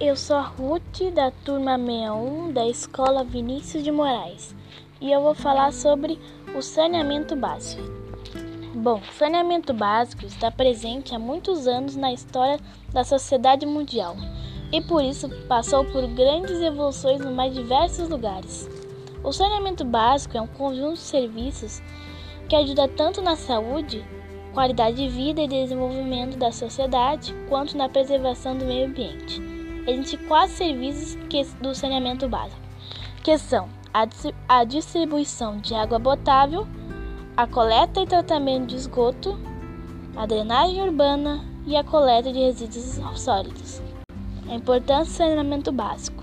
eu sou a Ruth, da turma 61 da Escola Vinícius de Moraes e eu vou falar sobre o saneamento básico. Bom, saneamento básico está presente há muitos anos na história da sociedade mundial e por isso passou por grandes evoluções nos mais diversos lugares. O saneamento básico é um conjunto de serviços que ajuda tanto na saúde, qualidade de vida e desenvolvimento da sociedade, quanto na preservação do meio ambiente. Existem quatro serviços do saneamento básico, que são a distribuição de água potável, a coleta e tratamento de esgoto, a drenagem urbana e a coleta de resíduos sólidos. A importância do saneamento básico.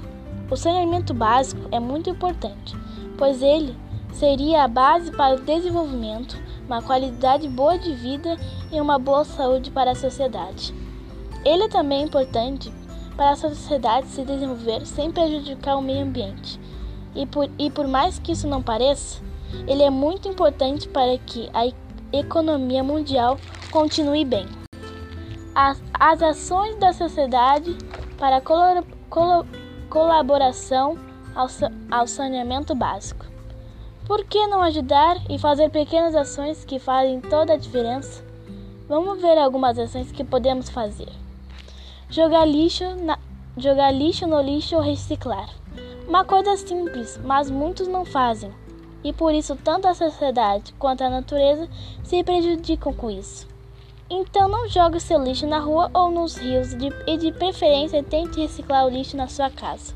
O saneamento básico é muito importante, pois ele seria a base para o desenvolvimento, uma qualidade boa de vida e uma boa saúde para a sociedade. Ele é também importante para a sociedade se desenvolver sem prejudicar o meio ambiente. E por, e por mais que isso não pareça, ele é muito importante para que a economia mundial continue bem. As, as ações da sociedade para a colo, colo, colaboração ao, ao saneamento básico. Por que não ajudar e fazer pequenas ações que fazem toda a diferença? Vamos ver algumas ações que podemos fazer jogar lixo, na, jogar lixo no lixo ou reciclar. Uma coisa simples, mas muitos não fazem. E por isso tanto a sociedade quanto a natureza se prejudicam com isso. Então não jogue seu lixo na rua ou nos rios de, e de preferência tente reciclar o lixo na sua casa.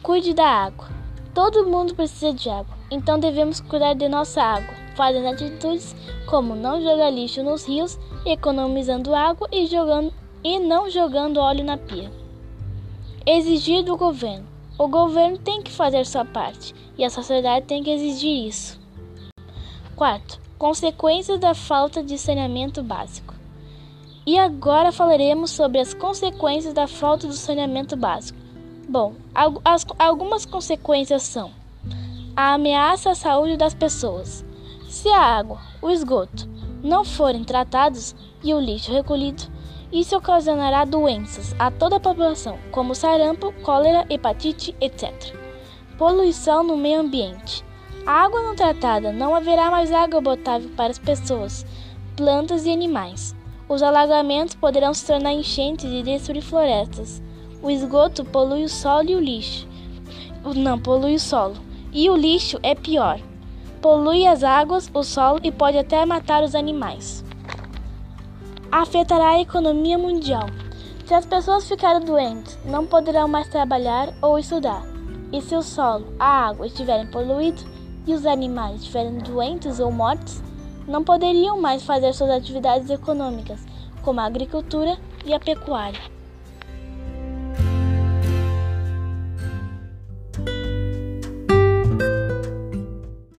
Cuide da água. Todo mundo precisa de água, então devemos cuidar de nossa água, fazendo atitudes como não jogar lixo nos rios, economizando água e jogando e não jogando óleo na pia. Exigir do governo. O governo tem que fazer sua parte e a sociedade tem que exigir isso. Quarto, consequências da falta de saneamento básico. E agora falaremos sobre as consequências da falta do saneamento básico. Bom, as, algumas consequências são a ameaça à saúde das pessoas. Se a água, o esgoto não forem tratados e o lixo recolhido, isso ocasionará doenças a toda a população, como sarampo, cólera, hepatite, etc. Poluição no meio ambiente. A água não tratada não haverá mais água potável para as pessoas, plantas e animais. Os alagamentos poderão se tornar enchentes e destruir florestas. O esgoto polui o solo e o lixo. Não polui o solo. E o lixo é pior. Polui as águas, o solo e pode até matar os animais afetará a economia mundial. Se as pessoas ficarem doentes, não poderão mais trabalhar ou estudar. E se o solo, a água estiverem poluídos e os animais estiverem doentes ou mortos, não poderiam mais fazer suas atividades econômicas, como a agricultura e a pecuária.